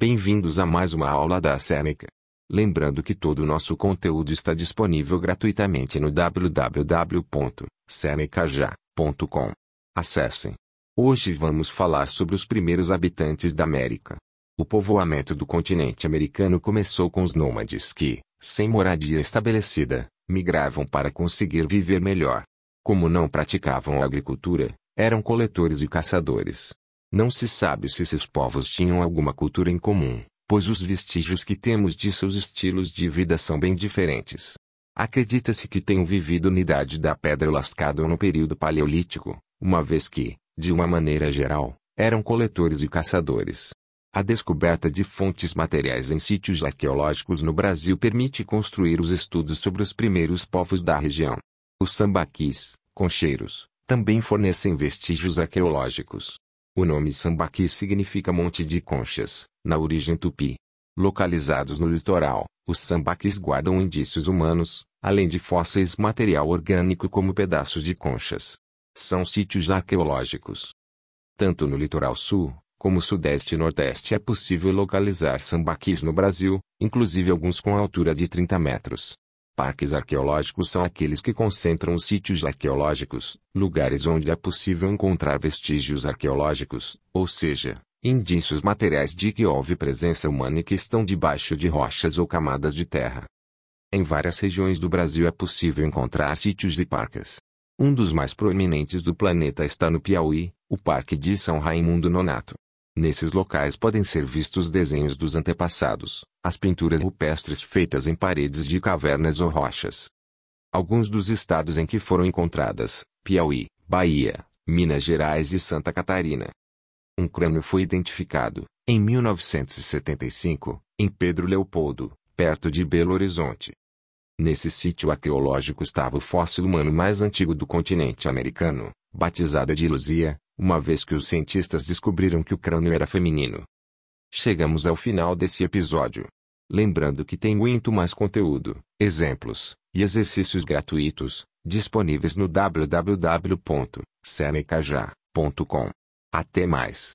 Bem-vindos a mais uma aula da Seneca. Lembrando que todo o nosso conteúdo está disponível gratuitamente no www.senecaja.com. Acessem. Hoje vamos falar sobre os primeiros habitantes da América. O povoamento do continente americano começou com os nômades que, sem moradia estabelecida, migravam para conseguir viver melhor. Como não praticavam agricultura, eram coletores e caçadores. Não se sabe se esses povos tinham alguma cultura em comum, pois os vestígios que temos de seus estilos de vida são bem diferentes. Acredita-se que tenham vivido na Idade da Pedra Lascada ou no período Paleolítico, uma vez que, de uma maneira geral, eram coletores e caçadores. A descoberta de fontes materiais em sítios arqueológicos no Brasil permite construir os estudos sobre os primeiros povos da região. Os sambaquis, concheiros, também fornecem vestígios arqueológicos. O nome Sambaqui significa monte de conchas, na origem tupi. Localizados no litoral, os sambaquis guardam indícios humanos, além de fósseis material orgânico como pedaços de conchas. São sítios arqueológicos. Tanto no litoral sul, como sudeste e nordeste é possível localizar sambaquis no Brasil, inclusive alguns com altura de 30 metros. Parques arqueológicos são aqueles que concentram os sítios arqueológicos, lugares onde é possível encontrar vestígios arqueológicos, ou seja, indícios materiais de que houve presença humana e que estão debaixo de rochas ou camadas de terra. Em várias regiões do Brasil é possível encontrar sítios e parques. Um dos mais proeminentes do planeta está no Piauí, o Parque de São Raimundo Nonato. Nesses locais podem ser vistos desenhos dos antepassados, as pinturas rupestres feitas em paredes de cavernas ou rochas. Alguns dos estados em que foram encontradas, Piauí, Bahia, Minas Gerais e Santa Catarina. Um crânio foi identificado, em 1975, em Pedro Leopoldo, perto de Belo Horizonte. Nesse sítio arqueológico estava o fóssil humano mais antigo do continente americano, batizada de Luzia, uma vez que os cientistas descobriram que o crânio era feminino. Chegamos ao final desse episódio. Lembrando que tem muito mais conteúdo, exemplos e exercícios gratuitos disponíveis no www.senecaja.com. Até mais.